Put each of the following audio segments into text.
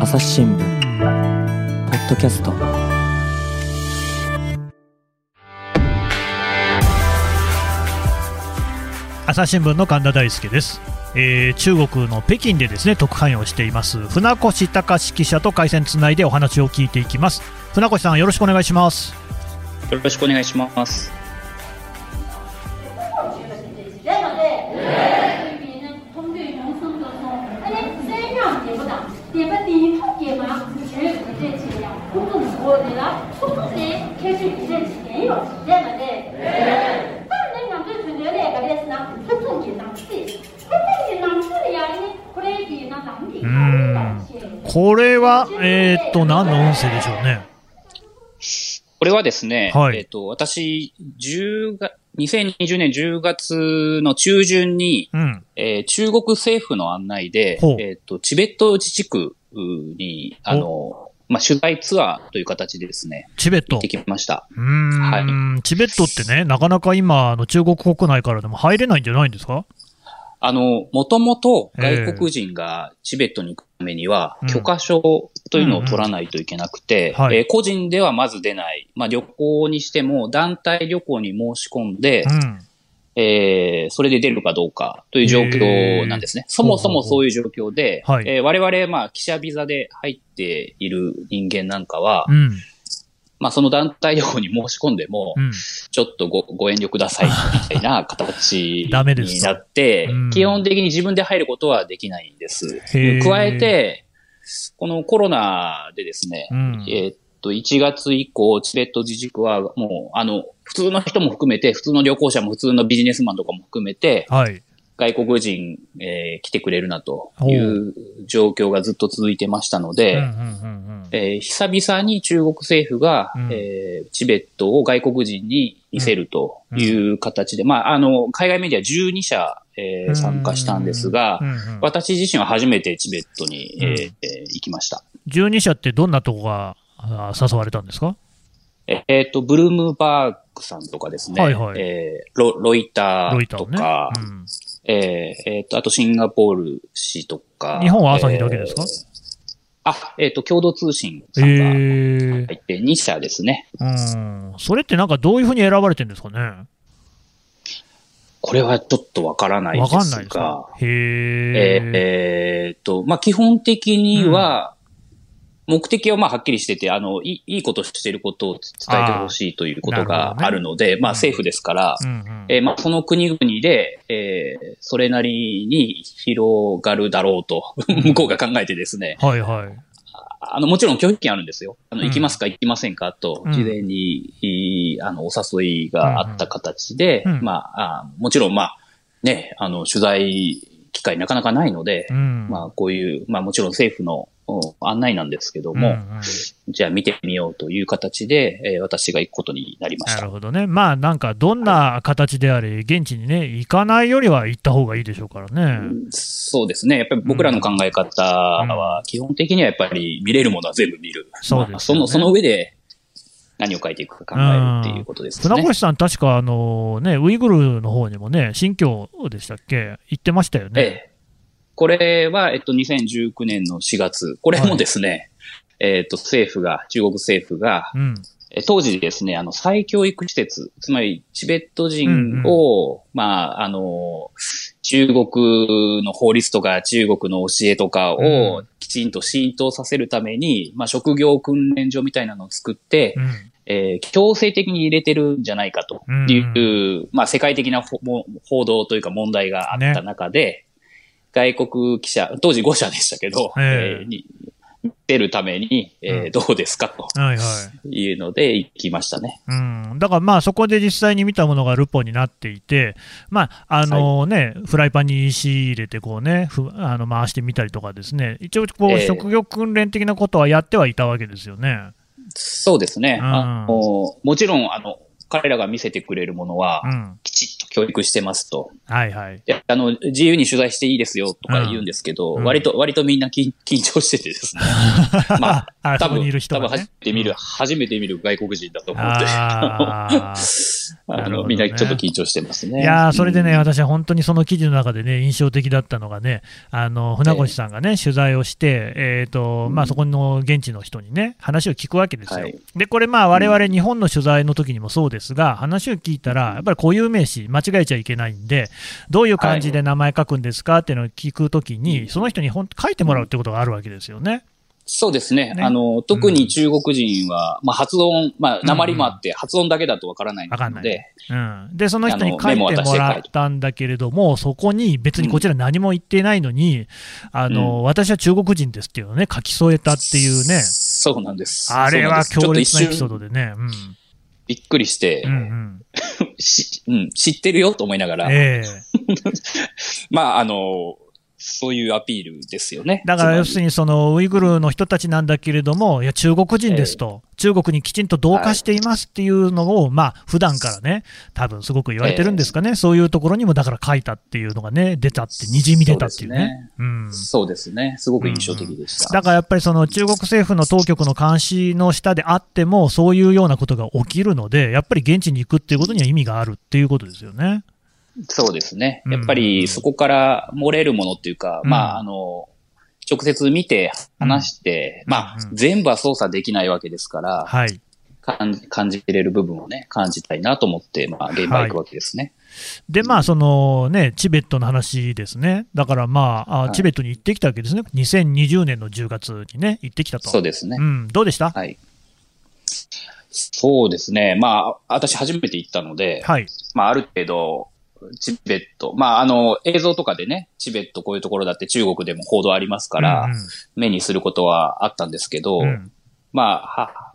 朝日新聞ポッドキャスト。朝日新聞の神田大輔です、えー中国の北京でですね特派員をしています船越隆史記者と回線つないでお話を聞いていきます。船越さんよろしくお願いします。よろしくお願いします。これはえーっと何の音声でしょうね？これはですね、はい。えっ、と、私、10月、2020年10月の中旬に、うん。えー中国政府の案内でえっ、と、チベット自治区に、あの、まあ、取材ツアーという形でですね、チベット。行ってきました。うーん、チベットってねなかなか今あの中国国内からでも入れないんじゃないんですか？あの、もともと外国人がチベットに行くためにはうん、許可証というのを取らないといけなくて、個人ではまず出ない。まあ、旅行にしても団体旅行に申し込んで、うん。えーそれで出るかどうかという状況なんですね。そもそもそういう状況で、はい。えー我々、まあ、記者ビザで入っている人間なんかは、うんまあ、その団体旅行に申し込んでも、うん。ちょっとごご遠慮くださいみたいな形 になってうん、基本的に自分で入ることはできないんです。加えて、このコロナでですね、うん。えーっと、1月以降、チベット自治区はもう、あの、普通の人も含めて、普通の旅行者も普通のビジネスマンとかも含めて、はい外国人、えー来てくれるなという状況がずっと続いてましたので、久々に中国政府が、うん。えーチベットを外国人に見せるという形で、まあ、あの、海外メディア12社、えー参加したんですが、うんうん。私自身は初めてチベットに、えーうん。えー行きました。12社ってどんなとこがあ誘われたんですか？ええーと、ブルームバーグさんとかですね、はいはい。えーロロイターとか、うんえーえーと、あとシンガポール市とか。日本は朝日だけですか？えーあ、えっ、と、共同通信えさんがー。入って2社ですね。うん、それってなんかどういうふうに選ばれてるんですかね？これはちょっとわからないわですかんないですか？が、へええ。ーえーと、まあ、基本的には、目的はまあはっきりしてて、あの、いいいいことしてることを伝えてほしいということがあるので、まあ政府ですから、うんうん。えーまあその国々で、えーそれなりに広がるだろうと、向こうが考えてですね、はいはい。あの、もちろん拒否権あるんですよ。あの、うん。行きますか行きませんかとうん、事前に、いいあの、お誘いがあった形で、うんまああ、もちろんまあ、ね、あの、取材機会なかなかないので、うん。まあ、こういう、まあもちろん政府のお案内なんですけども、うんうんじゃあ見てみようという形で、えー私が行くことになりましたなる。ほどね。まあなんかどんな形であれ、現地にね、行かないよりは行った方がいいでしょうからね。そうですね。やっぱり僕らの考え方は、基本的にはやっぱり見れるものは全部見る。そうまあその、その上で何を書いていくか考えるっていうことですね。船越さん、確かあの、ね、ウイグルの方にもね、新疆でしたっけ、行ってましたよね。ええ。これは、えっと、2019年の4月。これもですね、えっと、政府が、中国政府が、うん。え当時ですね、あの、再教育施設、つまり、チベット人を、まあ、あの、中国の法律とか中国の教えとかうをきちんと浸透させるために、まあ、職業訓練所みたいなのを作って、うん。えー強制的に入れてるんじゃないかという、まあ、世界的な報道というか問題があった中で、外国記者、当時5社でしたけど、ええ。えーに出るために、えーうん。どうですか？とはいはい。いうので行きましたね。うん、だからまあそこで実際に見たものがルポになっていて、まああのねフライパンに石入れてこう、ね、ふあの回してみたりとかですね、一応こう、ええ。職業訓練的なことはやってはいたわけですよね。そうですね。うん。あのもちろん、あの、彼らが見せてくれるものは、うん。きちっと教育してますと。はいはい。であの、自由に取材していいですよとか言うんですけど、うん割と、割とみんな緊 緊張しててですね。まあ、あ、多そこにいる分、多分。初めて見る、初めて見る外国人だと思って、あの、ねみんなちょっと緊張してますね。いやーそれでね、うん私は本当にその記事の中でね、印象的だったのがね、あの船越さんがね、取材をして、えーとまあ、そこの現地の人にね、話を聞くわけですよ。はいで、これ、まあ我々日本の取材の時にもそうですが、話を聞いたら、やっぱり固有名詞、間違えちゃいけないんで、どういう感じで名前書くんですかっていうのを聞くときに、その人にほん書いてもらうってことがあるわけですよね。そうですね。ね。あの、特に中国人は、まあ発音、まあ鉛もあって発音だけだとわからないわかんない。ので、うん、で、その人に書いてもらったんだけれども、そこに別にこちら何も言ってないのに、あの私は中国人ですっていうのをね、書き添えたっていうね、そうなんです。あれは強烈なエピソード。ドでね、うんびっくりして、うんうん。しうん、知ってるよと思いながら、ええ。まあ、あの、そういうアピールですよね。だから要するに。にそのウイグルの人たちなんだけれども、いや、中国人ですと、中国にきちんと同化していますっていうのを、まあ普段からね、多分すごく言われてるんですかね、そういうところにもだから書いたっていうのがね、出たって、にじみ出たっていうね。うんそうですね。すごく印象的でした。だからやっぱりその中国政府の当局の監視の下であっても、そういうようなことが起きるので、やっぱり現地に行くっていうことには意味があるっていうことですよね。そうですね。うんやっぱりそこから漏れるものっていうか、うんまあ、あの、直接見て話して、うんまあ、うん全部は操作できないわけですから、はい。感じ感じれる部分をね、感じたいなと思って、まあ、現場行くわけですね。で、まあ、そのね、チベットの話ですね。だからまあ、あはいチベットに行ってきたわけですね。2020年の10月にね、行ってきたと。そうですね。うん、どうでした？はい。そうですね。まあ、私初めて行ったので、はい。まあ、ある程度、チベット、まあ、あの、映像とかでね、チベットこういうところだって中国でも報道ありますから、うん目にすることはあったんですけど、うん。うんまあ、は、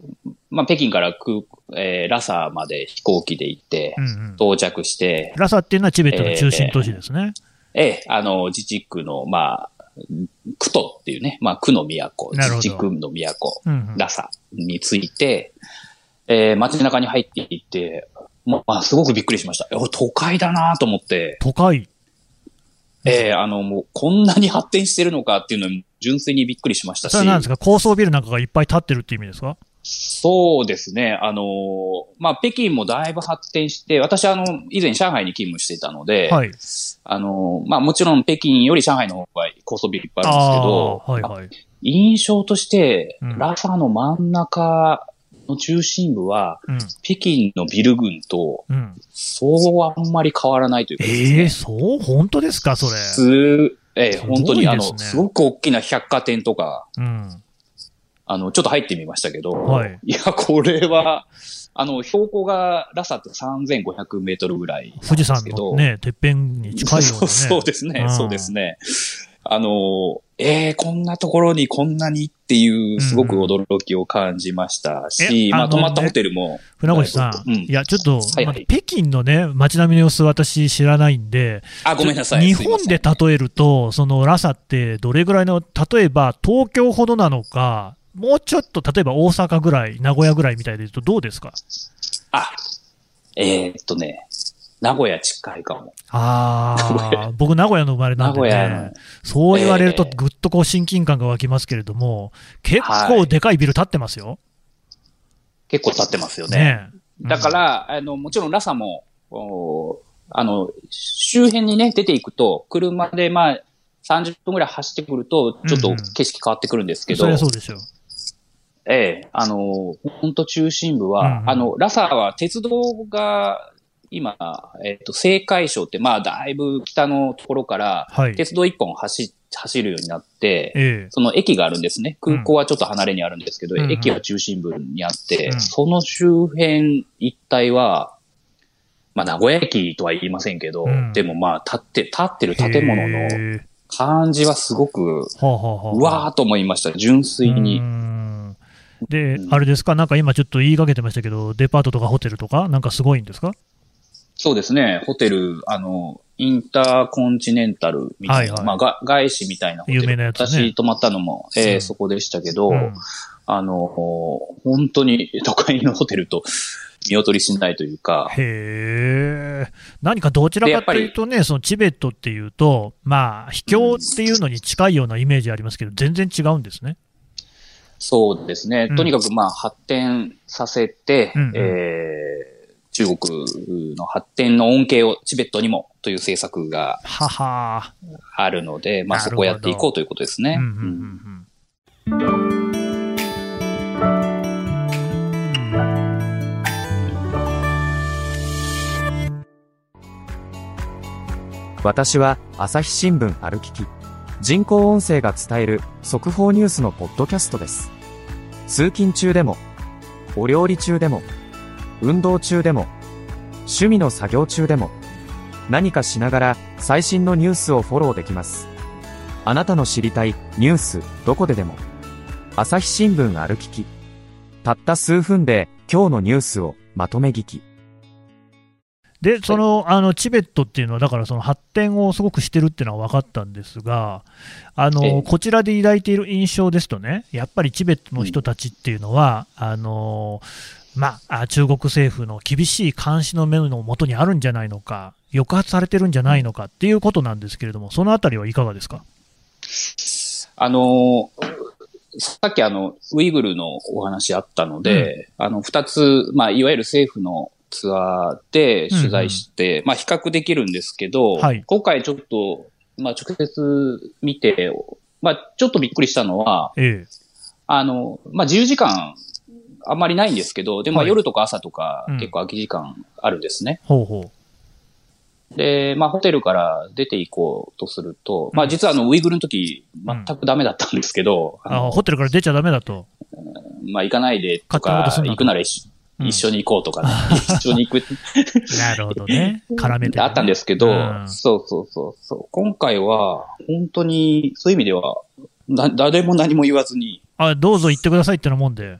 まあ、北京から空、えーラサまで飛行機で行って、うんうん。到着して、ラサっていうのはチベットの中心都市ですね。ええ、あの、自治区の、まあ、区都っていうね、まあ、区の都、自治区の都、うんうん。ラサについて、えー街中に入っていって、まあ、すごくびっくりしました。お都会だなと思って、都会。ええあの、もう、こんなに発展してるのかっていうのに、純粋にびっくりしましたし。それは何ですか？高層ビルなんかがいっぱい建ってるっていう意味ですか？そうですね。あのーまあ、北京もだいぶ発展して、私あの、以前上海に勤務していたので、はい。あのーまあ、もちろん北京より上海の方が高層ビルいっぱいあるんですけど、はいはい。印象として、うんラファの真ん中の中心部は、うん。北京のビル群と、うん。そうあんまり変わらないというかね、ええそう？本当ですか？それ。すええすごい本当にあの、ですごく大きな百貨店とか、うん。あの、ちょっと入ってみましたけど、はい。いや、これは、あの、標高がラサって3500メートルぐらい富士山。のね、てっぺんに近いようなね。そうですね、うんそうですね。あの、えー、こんなところにこんなにっていう、すごく驚きを感じましたし、まあ、えあ泊まったホテルも、船越さん、うん。いや、ちょっと、はいはい。まあ北京のね、街並みの様子、私知らないんで、あ、ごめんなさい。日本で例えると、そのラサってどれぐらいの、例えば東京ほどなのか、もうちょっと例えば大阪ぐらい、名古屋ぐらいみたいで言うと、どうですか？あ、えーっとね、名古屋近いかも。ああ、僕、名古屋の生まれなんで名古屋の。ね、そう言われると、ええぐっとこう親近感が湧きますけれども、結構でかいビル建ってますよ。結構経ってますよね。ねえ。だか、ら、あの、もちろんラサも、おあの、周辺にね、出ていくと、車でまあ、30分ぐらい走ってくると、ちょっと景色変わってくるんですけど、そりゃそうでしょう。ええ、あの、本当中心部は、うんうん。あの、ラサは鉄道が、今、えっ、と、青海省って、まあ、だいぶ北のところから、はい。鉄道一本走、走るようになって、ええ。その駅があるんですね。空港はちょっと離れにあるんですけど、うんうん。駅は中心部にあって、うん。その周辺一帯は、まあ、名古屋駅とは言いませんけど、うん。でもまあ、立って、立ってる建物の感じはすごく、はあはあはあうわーっと思いました。純粋に。ん。でう、ん。あれですか、なんか今ちょっと言いかけてましたけど、デパートとかホテルとか、なんかすごいんですか？そうですね。ホテル、あの、インターコンチネンタルみたいな、はいはいまあ、が外資みたいなホテル。有名なやつね私泊まったのも、えーうんそこでしたけど、うんあの、本当に都会のホテルと見劣りしないというか。へえ。何かどちらかというとね、そのチベットっていうと、まあ、秘境っていうのに近いようなイメージありますけど、全然違うんですね。そうですね。とにかくまあ発展させて、うんうん、えー、中国の発展の恩恵をチベットにもという政策があるので、まあそこをやっていこうということですね。私は朝日新聞歩きき。人工音声が伝える速報ニュースのポッドキャストです。通勤中でも、お料理中でも、運動中でも、趣味の作業中でも、何かしながら最新のニュースをフォローできます。あなたの知りたいニュースどこででも。朝日新聞歩きき。たった数分で今日のニュースをまとめ聞き。で、その、あの、チベットっていうのは、だからその発展をすごくしてるっていうのは分かったんですが、あの、こちらで抱いている印象ですとね、やっぱりチベットの人たちっていうのは、あの、まあ、中国政府の厳しい監視の目のもとにあるんじゃないのか、抑圧されてるんじゃないのかっていうことなんですけれども、そのあたりはいかがですか？あの、さっきあの、ウイグルのお話あったので、うん、あの、二つ、まあ、いわゆる政府のツアーで取材して、うんうん、まあ比較できるんですけど、はい、今回ちょっと、まあ直接見て、まあちょっとびっくりしたのは、ええ、あの、まあ自由時間あんまりないんですけど、でも夜とか朝とか結構空き時間あるんですね。うん、ほうほうで、まあ、ホテルから出ていこうとすると、まあ、実はあの、ウイグルの時、全くダメだったんですけど。うん、あホテルから出ちゃダメだと。まあ、行かないでとか、行くなら一一緒に行こうとかね。一緒に行く。なるほどね。絡めて、ね、あったんですけど、うん、そうそうそうそう。今回は、本当に、そういう意味では、だ、誰も何も言わずに。あ、どうぞ行ってくださいってのもんで。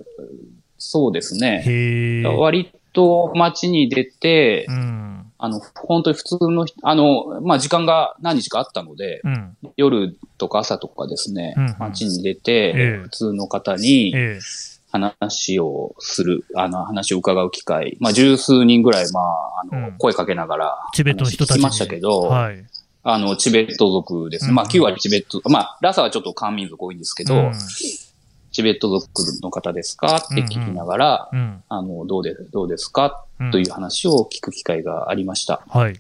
そうですね。へ割と街に出て、うん、あの、本当に普通の、あの、まあ、時間が何日かあったので、うん、夜とか朝とかですね、うん。うん、街に出て、えー、普通の方に、えー話をする、あの、話を伺う機会、まあ、十数人ぐらい、まあ、あの、うん、声かけながら、チベットの人たち。ましたけど、はい。あの、チベット族ですね。うん、まあ、9割チベット、まあ、ラサはちょっと漢民族多いんですけど、うん、チベット族の方ですか？って聞きながら、うん。うん、あの、どうで、どうですか？という話を聞く機会がありました。はい。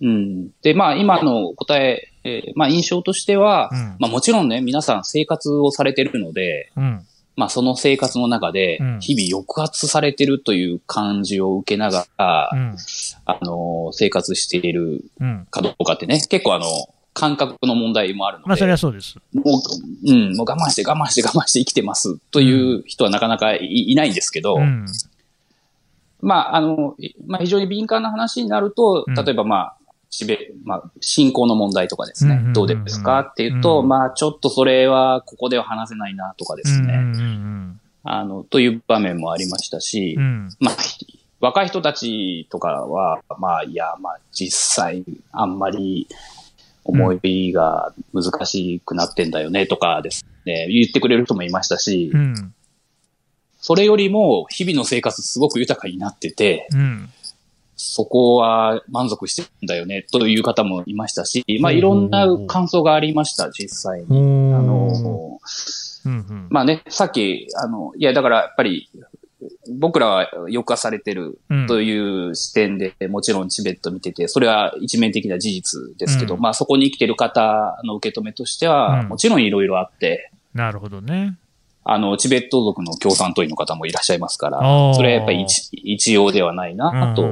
うん。で、まあ、今の答え、えー、まあ、印象としては、まあ、もちろんね、皆さん生活をされてるので、うん。まあその生活の中で、日々抑圧されてるという感じを受けながら、うん、あの、生活しているかどうかってね、結構あの、感覚の問題もあるので。まあそれはそうです。もう、うん、もう我慢して我慢して我慢して生きてます。という人はなかなかいないんですけど、うん、まああの、まあ非常に敏感な話になると、例えばまあ、しべ、まあ、信仰の問題とかですね、どうですかっていうと、まあ、ちょっとそれはここでは話せないなとかですね、あの、という場面もありましたし、まあ、若い人たちとかは、まあ、いや、まあ、実際、あんまり思いが難しくなってんだよねとかですね、言ってくれる人もいましたし、それよりも、日々の生活すごく豊かになってて、うん。そこは満足してるんだよね、という方もいましたし、まあいろんな感想がありました、実際に。あの、うんうん、まあね、さっき、あの、いやだからやっぱり、僕らは抑圧されてるという視点で、もちろんチベット見てて、それは一面的な事実ですけど、うん、まあそこに生きてる方の受け止めとしては、もちろんいろいろあって、なるほどね。あの、チベット族の共産党員の方もいらっしゃいますから、それはやっぱり一一様ではないなと、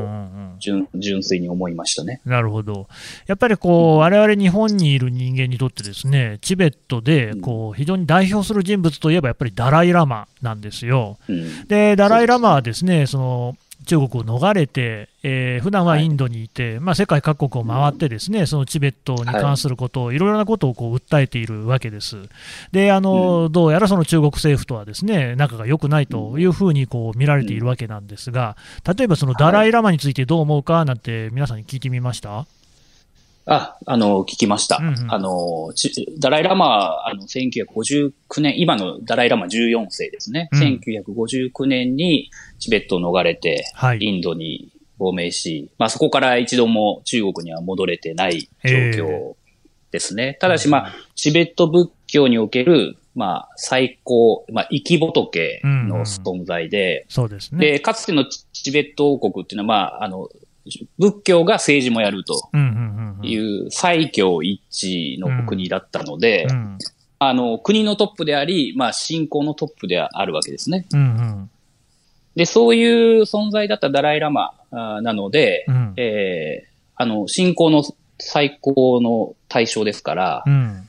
純純粋に思いましたね。なるほど。やっぱりこう、我々日本にいる人間にとってですね、チベットで、こう、非常に代表する人物といえばやっぱりダライラマなんですよ。うん、で、ダライラマはですね、その、中国を逃れて、えー、普段はインドにいて、はい、まあ、世界各国を回ってですね、そのチベットに関することを、い。ろいろなことをこう訴えているわけです。で、あの、うん、どうやらその中国政府とはですね、仲が良くないというふうにこう見られているわけなんですが、例えばそのダライ・ラマについてどう思うかなんて皆さんに聞いてみました、あ、あの、聞きました。うんうんあの、ちダライラマは、あの、1959年、今のダライラマ14世ですね。うん1959年にチベットを逃れて、はい。インドに亡命し、まあそこから一度も中国には戻れてない状況ですね。ただし、まあ、チベット仏教における、まあ、最高、まあ、生き仏の存在で、そうですね。で、かつてのチチベット王国っていうのは、まあ、あの、仏教が政治もやると。いう最強一致の国だったので、うん。あの、国のトップであり、まあ、信仰のトップであるわけですね。うんうん。で、そういう存在だったダライラマなので、うん。えーあの、信仰の最高の対象ですから、うん。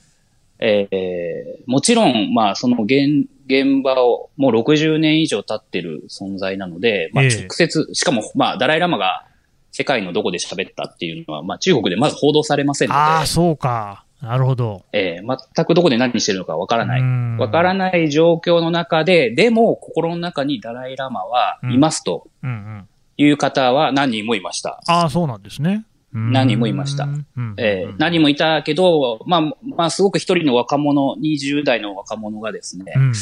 えーもちろん、まあ、その現、現場をもう60年以上経ってる存在なので、まあ、ええ。直接、しかも、まあ、ダライラマが世界のどこで喋ったっていうのは、まあ、中国でまず報道されませんので、ああ、そうか。なるほど。えー全くどこで何してるのかわからない。うんわからない状況の中で、でも心の中にダライラマはいますとうんうん。いう方は何人もいました。ああ、そうなんですね。何人もいましたうんうんえー何人もいたけど、まあ、まあ、すごく一人の若者、20代の若者がですね、うん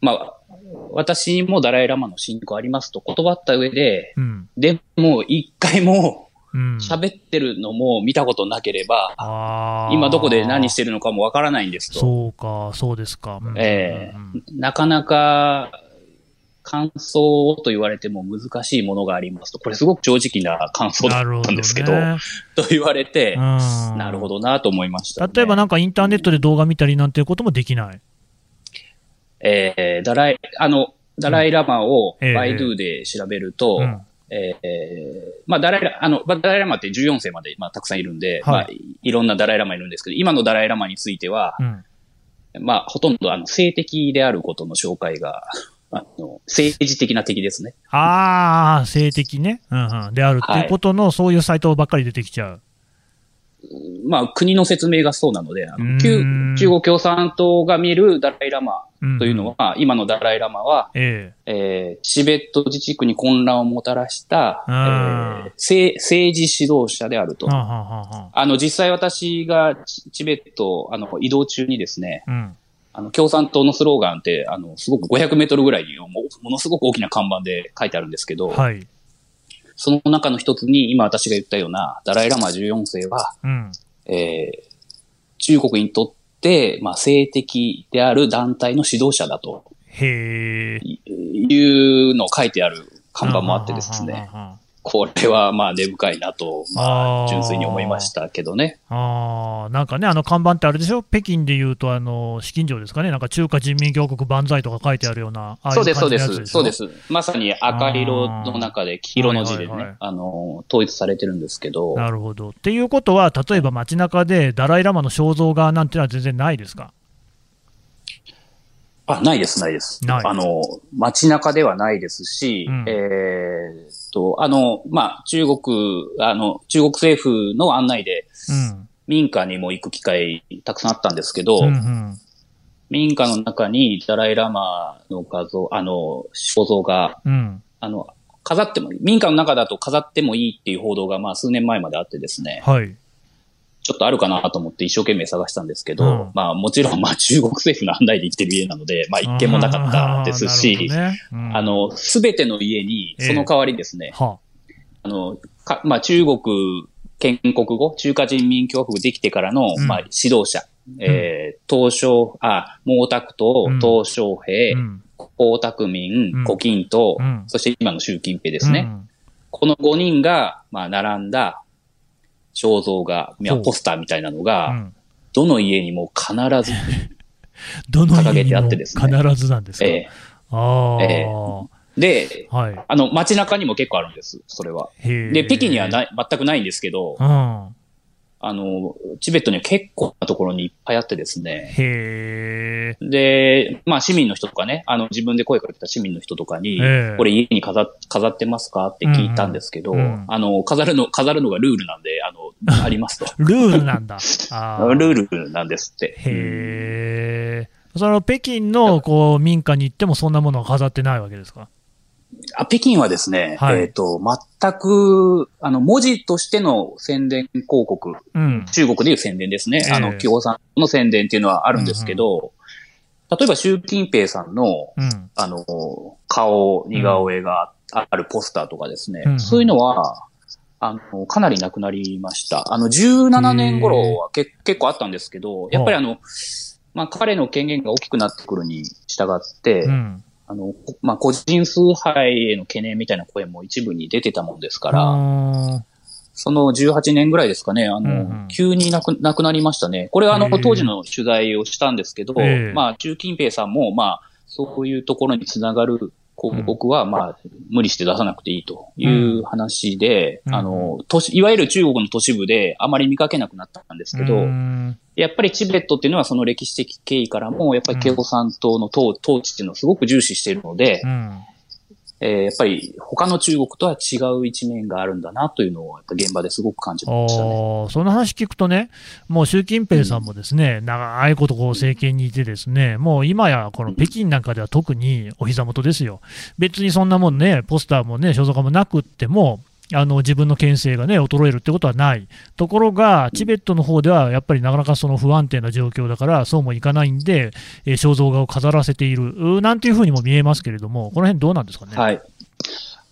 まあ、私もダライラマの信仰ありますと断った上で、うんでも一回もうん。喋ってるのも見たことなければ、ああ。今どこで何してるのかもわからないんですと。そうか、そうですか。うんええうんなかなか感想と言われても難しいものがありますと。これすごく正直な感想だったんですけど、ねと言われて、うんなるほどなと思いました、ね。例えばなんかインターネットで動画見たりなんていうこともできない。えーダライ、あの、ダライラマをええバイドゥで調べると、うんえーまあ、ダライラ、あの、まあダライラマって14世まで、まあ、たくさんいるんで、はいまあ、いろんなダライラマいるんですけど、今のダライラマについては、うん。まあ、ほとんど、あの、性的であることの紹介が、あの、政治的な敵ですね。ああ、性的ね。うんうん。であるっていうことの、そういうサイトばっかり出てきちゃう。まあ、国の説明がそうなので、あの旧中国共産党が見るダライラマというのは、今のダライラマは、ええーチベット自治区に混乱をもたらした、えあーー政政治指導者であると。あの、実際私がチチベット、あの、移動中にですね、あうん。あの、共産党のスローガンって、あの、すごく500メートルぐらいにもものすごく大きな看板で書いてあるんですけど、はい。その中の一つに、今私が言ったような、ダライラマ14世は、うん。えー中国にとって、まあ、性的である団体の指導者だとへえ。いうのを書いてある看板もあってですね、はあははこれはまあ根深いなと、まあ、純粋に思いましたけどね。ああ、なんかね、あの看板ってあれでしょ、北京でいうと、あの資金城ですかね、なんか中華人民共和国万歳とか書いてあるような、ああいそうです、そうです。そうで。す。まさに赤色の中で黄色の字でね、はいはいはいあの、統一されてるんですけど、なるほど。っていうことは、例えば街中でダライ・ラマの肖像画なんていうのは全然ないですか？あ、ないです、ないです。あの、街中ではないですし、うんえーっと、あの、まあ、中国、あの、中国政府の案内で、うん。民家にも行く機会たくさんあったんですけど、うんうん。民家の中にダライラマの画像、あの、肖像が、うん。あの、飾ってもいい。民家の中だと飾ってもいいっていう報道が、まあ、数年前まであってですね、はい。ちょっとあるかなと思って一生懸命探したんですけど、うん。まあ、もちろん、まあ、中国政府の案内で生きてる家なので、まあ、一件もなかったですあーし、なるほどね。うん。あの、すべての家に、その代わりですね、はあ。の、かまあ、中国建国後、中華人民共和国できてからの、うん。まあ、指導者、えー、東証、あ、毛沢東、うん。東小平、うん。江沢民、うん。胡錦涛、うん。そして今の習近平ですね。うん。この5人が、まあ、並んだ肖像画、ポスターみたいなのうが、ん。どの家にも必ず、どの掲げてあってですね。必ずなんですか、えああ、えーで、はい。あの、街中にも結構あるんです、それは。で、北京にはない、全くないんですけど、うん。あの、チベットには結構なところにいっぱいあってですね。で、まあ市民の人とかね、あの自分で声かけた市民の人とかに、ええこれ家に飾っ飾ってますかって聞いたんですけど、うんうんあの、飾るの、飾るのがルールなんで、あの、ありますと。ルールなんだ。あールールなんですって。へえ。その北京のこう民家に行ってもそんなものは飾ってないわけですか？あ北京はですね、はいえっ、と、全く、あの、文字としての宣伝広告、うん。中国でいう宣伝ですね。ええあの、共産の宣伝っていうのはあるんですけど、例えば習近平さんの、うん。あの、顔、似顔絵があるポスターとかですね、うんそういうのは、あの、かなりなくなりました。あの、17年頃はけ結構あったんですけど、やっぱりあの、まあ、彼の権限が大きくなってくるに従って、うん。あの、こまあ、個人崇拝への懸念みたいな声も一部に出てたもんですから、あその18年ぐらいですかね、あの、うんうん。急になくなくなりましたね。これはあの当時の取材をしたんですけど、ええ。まあ、習近平さんも、まあ、そういうところにつながる広告は、まあ、無理して出さなくていいという話で、うん。あの、都市、いわゆる中国の都市部であまり見かけなくなったんですーけど、うんやっぱりチベットっていうのはその歴史的経緯からも、やっぱり共産党の統統治っていうのをすごく重視しているので、うん。えーやっぱり他の中国とは違う一面があるんだなというのを、やっぱ現場ですごく感じましたね。その話聞くとね、もう習近平さんもですね、長いことこう政権にいてですね、もう今やこの北京なんかでは特にお膝元ですよ。別にそんなもんね、ポスターもね、肖像画もなくっても、あの自分の権勢がね、衰えるってことはない。ところが、チベットの方ではやっぱりなかなかその不安定な状況だから、そうもいかないんで、えー肖像画を飾らせている、なんていうふうにも見えますけれども、この辺どうなんですかね？はい。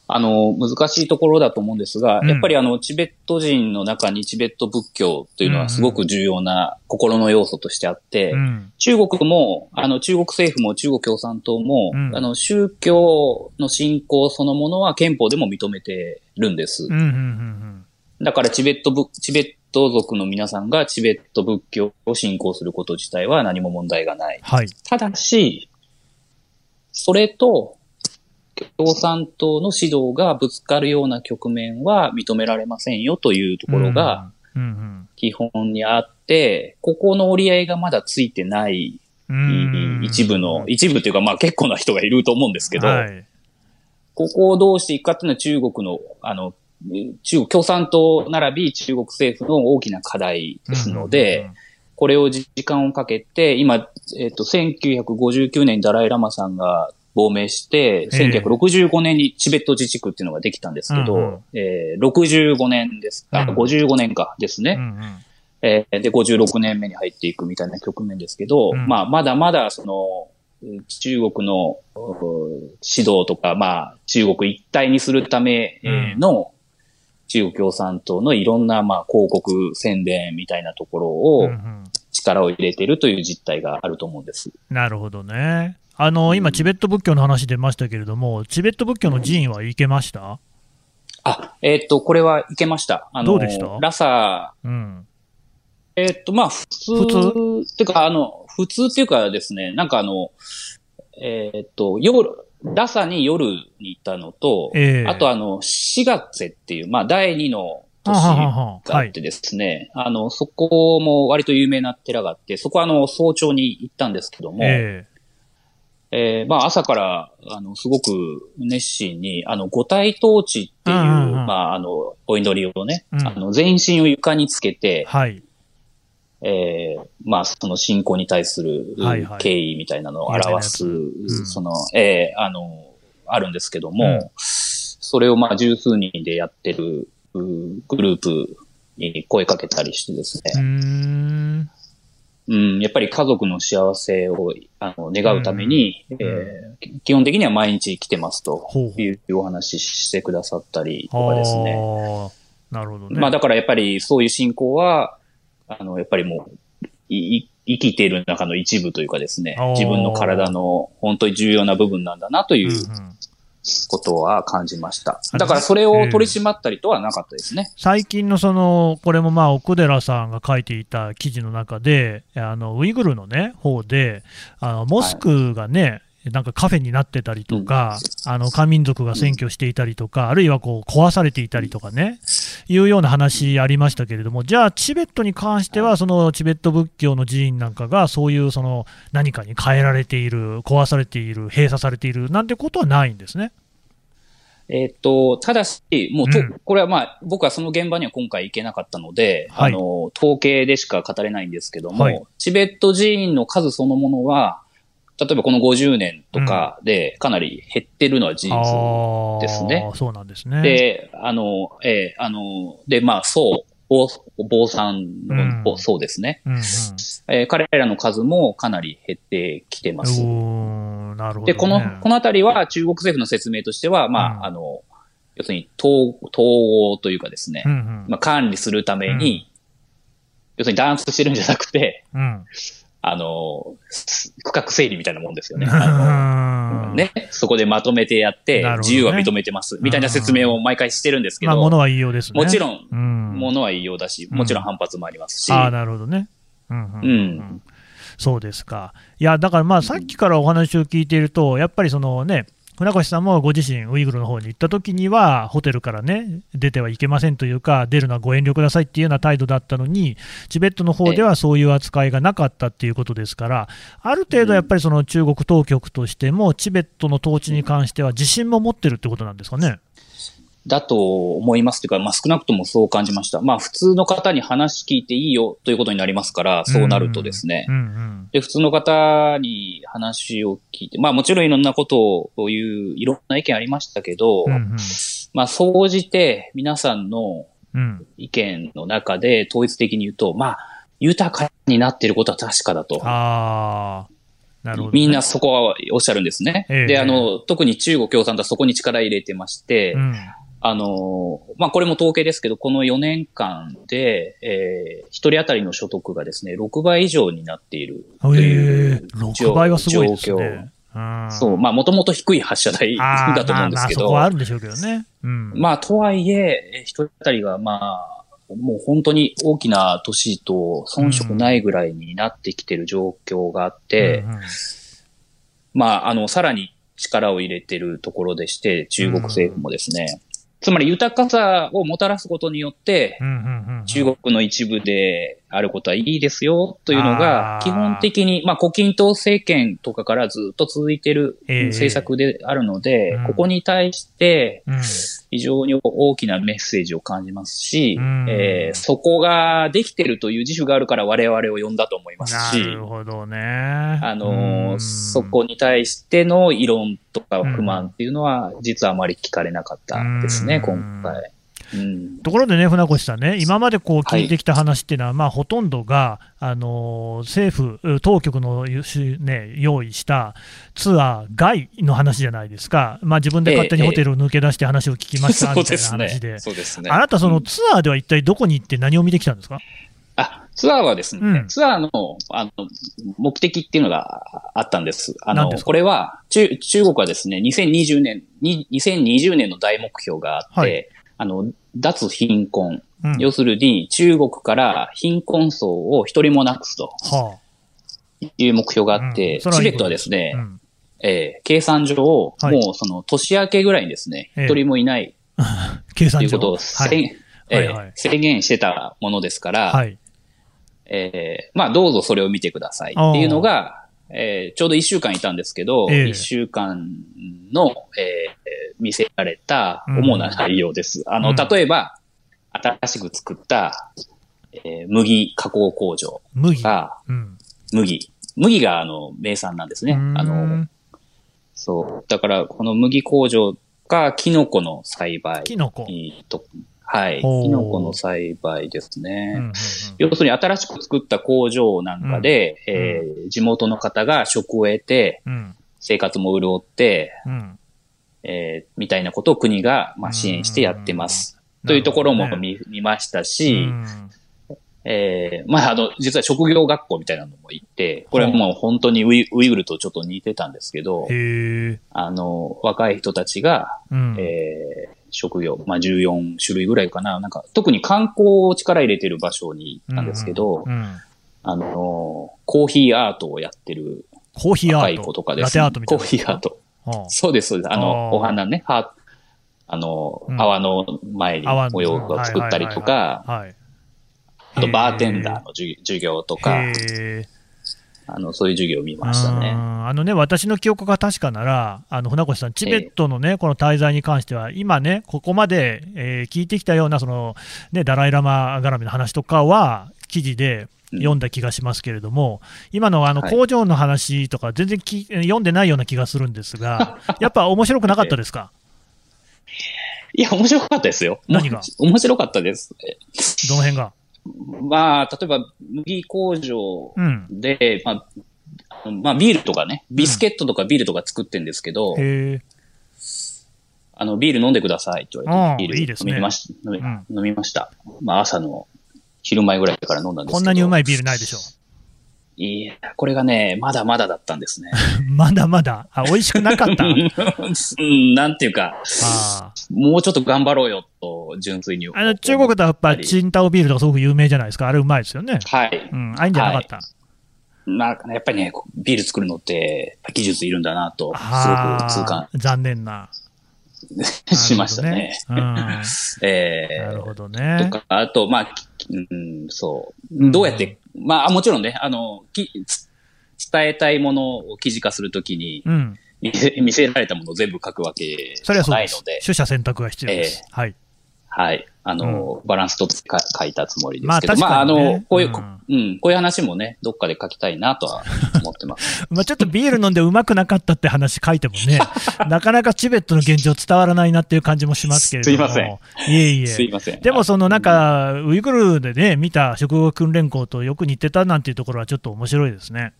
あの、難しいところだと思うんですが、うんやっぱりあの、チベット人の中にチベット仏教というのはすごく重要な心の要素としてあって、うん。中国も、あの、中国政府も中国共産党も、うんあの、宗教の信仰そのものは憲法でも認めてるんです。だからチベット仏、チベット族の皆さんがチベット仏教を信仰すること自体は何も問題がない。はい。ただし、それと共産党の指導がぶつかるような局面は認められませんよというところが基本にあって、ここの折り合いがまだついてないうん、一部の、一部というかまあ結構な人がいると思うんですけど、はい。ここをどうしていくかっていうのは中国の、あの、中国共産党並び中国政府の大きな課題ですので、これを時間をかけて、今、えっ、と、1959年にダライラマさんが亡命して、ええ。1965年にチベット自治区っていうのができたんですけど、うんうん。えー65年ですか、うん。55年かですね、うんうん。えーで、56年目に入っていくみたいな局面ですけど、うん。まあ、まだまだ、その、うん中国のう指導とか、まあ、中国一体にするためえーの、中国共産党のいろんな、まあ、広告宣伝みたいなところうんうをん。力を入れているという実態があると思うんです。なるほどね。あの今、チベット仏教の話出ましたけれども、チベット仏教の寺院は行けました？あ、えーっと、これはいけました。あの、どうでした？ラサ、うん。えーっと、まあ、普通、普っていうか、あの、普通っていうかですね、なんかあの、えーっと、夜、ラサに夜に行ったのと、ええ。あとあの、4月っていう、まあ、第2の都市ははははがあってですね、あの、そこも割と有名な寺があって、そこはあの、早朝に行ったんですけども、ええーまあ朝から、あの、すごく熱心に、あの、五体統治っていう、うんうんうん。まあ、あの、お祈りをね、うん。あの、全身を床につけえて、はい。えーまあ、その信仰に対するはいはい。敬意みたいなのを表す、有名なやつうん。その、えーあの、あるんですけども、うん。それをまあ、十数人でやってるうグループに声かけたりしてですね、ん。うん、やっぱり家族の幸せをあの願うために、うんえー基本的には毎日来てますというお話ししてくださったりとかですね。なるほどね。まあだからやっぱりそういう信仰は、あの、やっぱりもう、いい生きている中の一部というかですね。自分の体の本当に重要な部分なんだなということは感じました。あだからそれを取り締まったりとはなかったですね。最近のその、これもまあ奥寺さんが書いていた記事の中で、あのウイグルのね、方で、あのモスクがね、なんかカフェになってたりとか、あの漢民族が占拠していたりとか、あるいはこう壊されていたりとかね、いうような話ありましたけれども、じゃあ、チベットに関しては、そのチベット仏教の寺院なんかが、そういうその何かに変えられている、壊されている、閉鎖されているなんてことはないんですね？えーっと、ただし、もうと、うん。これはまあ、僕はその現場には今回行けなかったので、はい。あの、統計でしか語れないんですけども、はい。チベット寺院の数そのものは、例えばこの50年とかでかなり減ってるのは事実ですね。そうなんですね。で、あの、えー、あの、で、まあ、そう、坊坊さんの、うん、そうですね、うんうん、えー、彼らの数もかなり減ってきてます。なるほど、ね、で、この、このあたりは中国政府の説明としては、まあ、うん、あの、要するに統、統合というかですね、うんうん、まあ、管理するために、要するにダンスしてるんじゃなくて、あの、区画整理みたいなもんですよね。ね。そこでまとめてやって、自由は認めてます。みたいな説明を毎回してるんですけど。まあ、ものは言いようですね。もちろん、ものは言いようだし、もちろん反発もありますし。ああ、なるほどね。うん。うん。そうですか。いや、だからまあさっきからお話を聞いていると、やっぱりそのね、船越さんもご自身、ウイグルの方に行った時には、ホテルからね、出てはいけませんというか、出るのはご遠慮くださいっていうような態度だったのに、チベットの方ではそういう扱いがなかったっていうことですから、ある程度やっぱりその中国当局としても、チベットの統治に関しては自信も持ってるってことなんですかね？だと思いますというか、まあ、少なくともそう感じました。まあ、普通の方に話聞いていいよということになりますから、そうなるとですね。うんうん、で、普通の方に話を聞いて、まあ、もちろんいろんなことを言う、いろんな意見ありましたけど、うんうん、まあ、総じて皆さんの意見の中で統一的に言うと、まあ、豊かになっていることは確かだと。ああ。なるほど、ね、みんなそこはおっしゃるんですね。えー、で、あの、特に中国共産党はそこに力入れてまして、うんあの、まあ、これも統計ですけど、この4年間で、えー、1人当たりの所得がですね、6倍以上になっているという状,、えー、6倍はすごいですね。そう、まあ、もともと低い発射台だと思うんですけど。まあ、そこはあるんでしょうけどね。うん、まあ、とはいえ、一人当たりが、まあ、もう本当に大きな都市と遜色ないぐらいになってきてる状況があって、うんうん、まあ、あの、さらに力を入れてるところでして、中国政府もですね、つまり豊かさをもたらすことによって、中国の一部であることはいいですよというのが、基本的に、まあ、胡錦涛政権とかからずっと続いている政策であるので、えー、ここに対して、非常に大きなメッセージを感じますし、えー、そこができてるという自負があるから我々を呼んだと思いますし、なるほどね。あの、そこに対しての異論とか不満っていうのは、実はあまり聞かれなかったですね、今回。ところでね、船越さんね、今までこう聞いてきた話っていうのは、はい、まあ、ほとんどが、あの政府、当局の、ね、用意したツアー外の話じゃないですか、まあ、自分で勝手にホテルを抜け出して話を聞きました みたいな話で、あなた、そのツアーでは一体どこに行って何を見てきたんですか、あツアーはですね、うん、ツアーのあの目的っていうのがあったんです。あの、これは中、中国はですね、2020年、2020年の大目標があって、はい、あの、脱貧困。うん、要するに、中国から貧困層を一人もなくすと。いう目標があって、うん、チベットはですね、うん、えー、計算上、もうその年明けぐらいにですね、一、人もいない。計算上。ということを、はい。えーはいはい、宣言してたものですから、はい、えー、まあどうぞそれを見てくださいっていうのが、えー、ちょうど一週間いたんですけど、一、えー、週間の、えー、見せられた主な内容です。うん、あの、例えば、新しく作った、えー、麦加工工場が、麦、うん、麦。麦があの名産なんですね。あの、そう。だから、この麦工場がキノコの栽培キノコとはい。キノコの栽培ですね。うんうんうん、要するに新しく作った工場なんかで、うん、えー、地元の方が職を得て、うん、生活も潤って、うん、えー、みたいなことを国が、まあ、支援してやってます。というところも見ね、見ましたし、えー、まあ、あの、実は職業学校みたいなのも行って、これはもう本当にウイウイグルとちょっと似てたんですけど、あの、若い人たちが、うん、えー、職業、まあ14種類ぐらいかな。なんか、特に観光を力入れてる場所に行ったんですけど、うんうん、あの、コーヒーアートをやってるコーヒーアートとかです、ね。ラテアートみたいな。コーヒーアート。そうです、そうです。あの、お花ね、はあの、うん、泡の前に模様を作ったりとか、あとバーテンダーの授業とか、あの、そういう授業を見ましたね。あのね、私の記憶が確かなら、あの、船越さん、チベットのね、この滞在に関しては、今ね、ここまで、えー、聞いてきたような、その、ね、ダライラマ絡みの話とかは、記事で読んだ気がしますけれども、今のあの工場の話とか、全然き、読んでないような気がするんですが、やっぱ面白くなかったですか？いや、面白かったですよ。何が？面白かったです。どの辺が？まあ、例えば、麦工場で、まあ、あのまあ、ビールとかね、ビスケットとかビールとか作ってんですけど、へあの、ビール飲んでくださいって言われて、ビール飲みまし飲みうん。飲みました。まあ、朝の昼前ぐらいから飲んだんですけど。こんなにうまいビールないでしょいや、これがね、まだまだだったんですね。まだまだ、あ美味しくなかった？うん、なんていうか、あもうちょっと頑張ろうよと、純粋に。あの中国ではやっぱ、チンタオビールとかすごく有名じゃないですか、あれうまいですよね。はい。うん、ああいんじゃなかった。なんかね、やっぱりね、ビール作るのって技術いるんだなと、すごあく痛感ー残念な。しましたね。なるほどねえうん、なるーほどね。とか、あと、まあ、きうん、そう。どうやって、まあ、もちろんね、あの、きつ伝えたいものを記事化するときに、うん、見せ見せられたものを全部書くわけそれはそうですないので。、取捨選択が必要です。はい。はい。あの、バランスとってか書いたつもりですけど、まあ確まあ、あの、こういう、うんうん、こういう話もね、どっかで書きたいなとは思ってます。まあ、ちょっとビール飲んでうまくなかったって話書いてもね、なかなかチベットの現状伝わらないなっていう感じもしますけれども。すいません。いえいえ。すいません。でもそのなんか、ウイグルでね、見た職業訓練校とよく似てたなんていうところはちょっと面白いですね。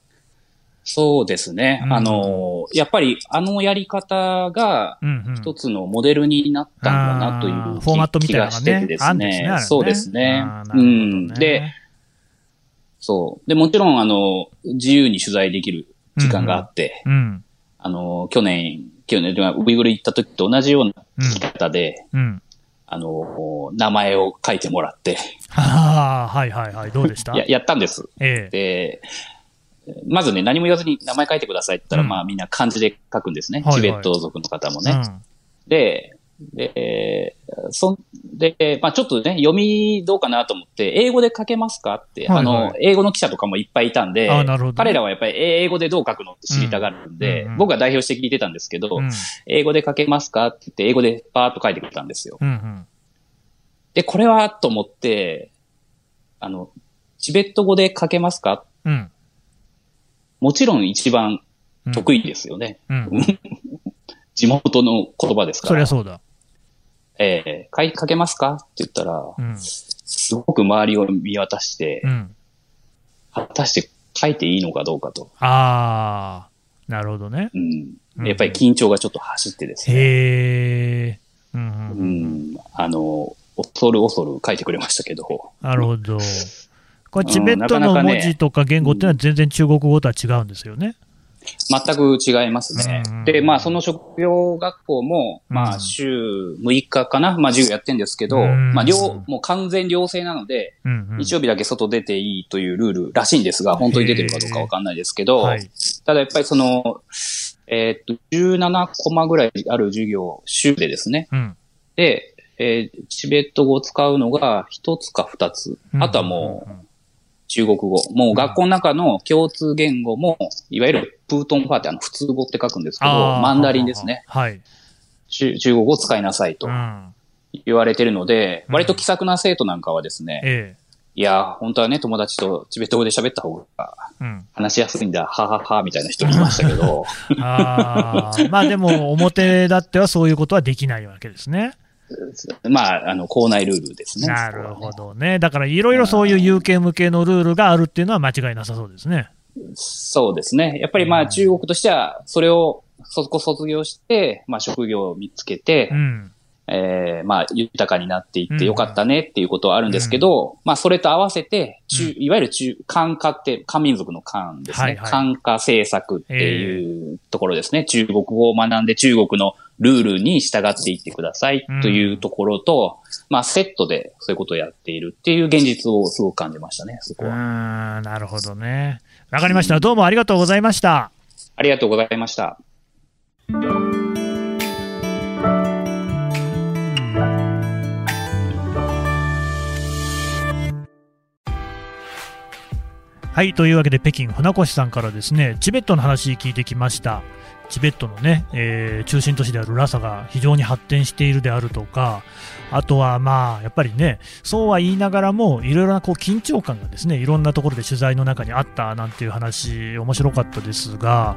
そうですね。うんあの、やっぱりあのやり方がうんうん。一つのモデルになったんだなというフォーマットみたいなのが気がしててね、ですね。そうですねあー。なるほうん。で、そう。で、もちろん、あの、自由に取材できる時間があって、うん。あの、去年、去年、ウイグル行った時と同じような聞き方で、うん。あの、名前を書いてもらって、はあ、はいはいはい。どうでした？や、やったんです。ええ。で、まずね、何も言わずに名前書いてくださいって言ったら、うんまあみんな漢字で書くんですね。はいはいチベット族の方もね。うんで、で、そんで、まあちょっとね、読みどうかなと思って、英語で書けますかって、はいはいあの、英語の記者とかもいっぱいいたんで、ね彼らはやっぱり英語でどう書くのって知りたがるんで、うんうん僕は代表して聞いてたんですけど、うん。英語で書けますかって言って、英語でパーッと書いてくれたんですよ。うんうん。で、これはと思って、あの、チベット語で書けますかうん。もちろん一番うん得意ですよね。うん。地元の言葉ですから。そりゃそうだ。えー書い書けますか？って言ったら、うん。すごく周りを見渡して、うん。果たして書いていいのかどうかと。ああ、なるほどね。うんうんやっぱり緊張がちょっと走ってですね。へえ。うんう。ん。あの、恐る恐る書いてくれましたけど。なるほど。これ、うんチベットの文字とか言語っていうのは全然中国語とは違うんですよね。全く違いますね。うんで、まあ、その職業学校も、まうんあ、週6日かな、まあ、授業やってんですけど、うんまあ、両、もう完全寮制なので、うんうん。日曜日だけ外出ていいというルールらしいんですが、本当に出てるかどうかわかんないですけど、はい。ただやっぱりその、えーっと、17コマぐらいある授業、週でですね。うん。で、えーチベット語を使うのが一つか二つ。あとはもう、中国語。もう学校の中の共通言語も、いわゆるプートンファーってあの普通語って書くんですけど、マンダリンですね。。はい。中中国語を使いなさいとうん。言われてるので、うん割と気さくな生徒なんかはですね、えいや、本当はね、友達とチベット語で喋った方がえ。うん。話しやすいんだ、ははは、みたいな人もいましたけど、ああ、まあでも、表だってはそういうことはできないわけですね。まあ、あの、校内ルールですね。なるほどね。だから、いろいろそういう有形無形のルールがあるっていうのは間違いなさそうですね。そうですね。やっぱりまあ中国としては、それを、そこ卒業して、まあ職業を見つけて、うん。えーまあ豊かになっていってよかったねっていうことはあるんですけど、まあそれと合わせて、中、いわゆる中、漢化って、漢民族の漢ですね。はいはい漢化政策っていうところですね。中国語を学んで中国のルールに従っていってくださいというところと、まあセットでそういうことをやっているっていう現実をすごく感じましたね、そこうは。ん、なるほどね。わかりました。どうもありがとうございました。ありがとうございました。はいというわけで北京船越さんからですねチベットの話聞いてきましたチベットのね、えー、中心都市であるラサが非常に発展しているであるとか、あとはまあ、やっぱりね、そうは言いながらも、いろいろなこう緊張感がですね、いろんなところで取材の中にあったなんていう話、面白かったですが、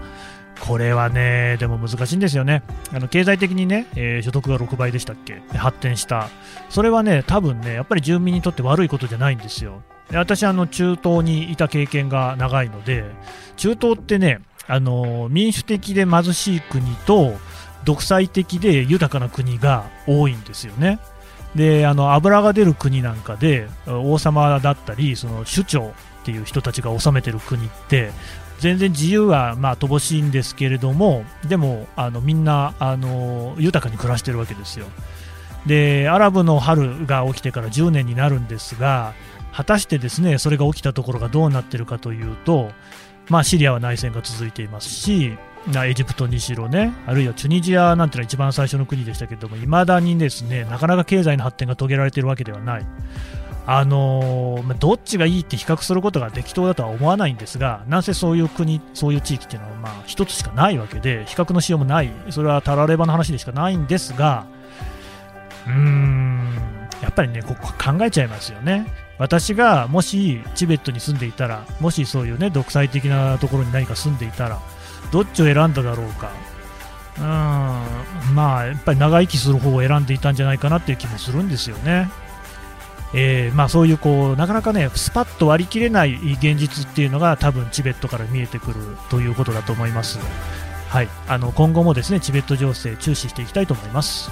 これはね、でも難しいんですよね。あの経済的にね、えー、所得が6倍でしたっけ？発展した。それはね、多分ね、やっぱり住民にとって悪いことじゃないんですよ。で私、あの、中東にいた経験が長いので、中東ってね、あの民主的で貧しい国と独裁的で豊かな国が多いんですよね。であの油が出る国なんかで王様だったりその首長っていう人たちが治めてる国って全然自由はまあ乏しいんですけれどもでもあのみんなあの豊かに暮らしてるわけですよ。でアラブの春が起きてから10年になるんですが果たしてですねそれが起きたところがどうなってるかというとまあ、シリアは内戦が続いていますし、エジプトにしろね、あるいはチュニジアなんていうのは一番最初の国でしたけれども、いまだにですね、なかなか経済の発展が遂げられているわけではない。あのー、どっちがいいって比較することができそうだとは思わないんですが、なんせそういう国、そういう地域っていうのは、まあ、一つしかないわけで、比較のしようもない、それはたらればの話でしかないんですが、うーん、やっぱりね、ここ考えちゃいますよね。私がもしチベットに住んでいたら、もしそういうね、独裁的なところに何か住んでいたら、どっちを選んだだろうか。うん、まあ、やっぱり長生きする方を選んでいたんじゃないかなっていう気もするんですよね。えー、まあ、そういうこうなかなかねスパッと割り切れない現実っていうのが多分チベットから見えてくるということだと思います。はい、あの今後もですねチベット情勢注視していきたいと思います。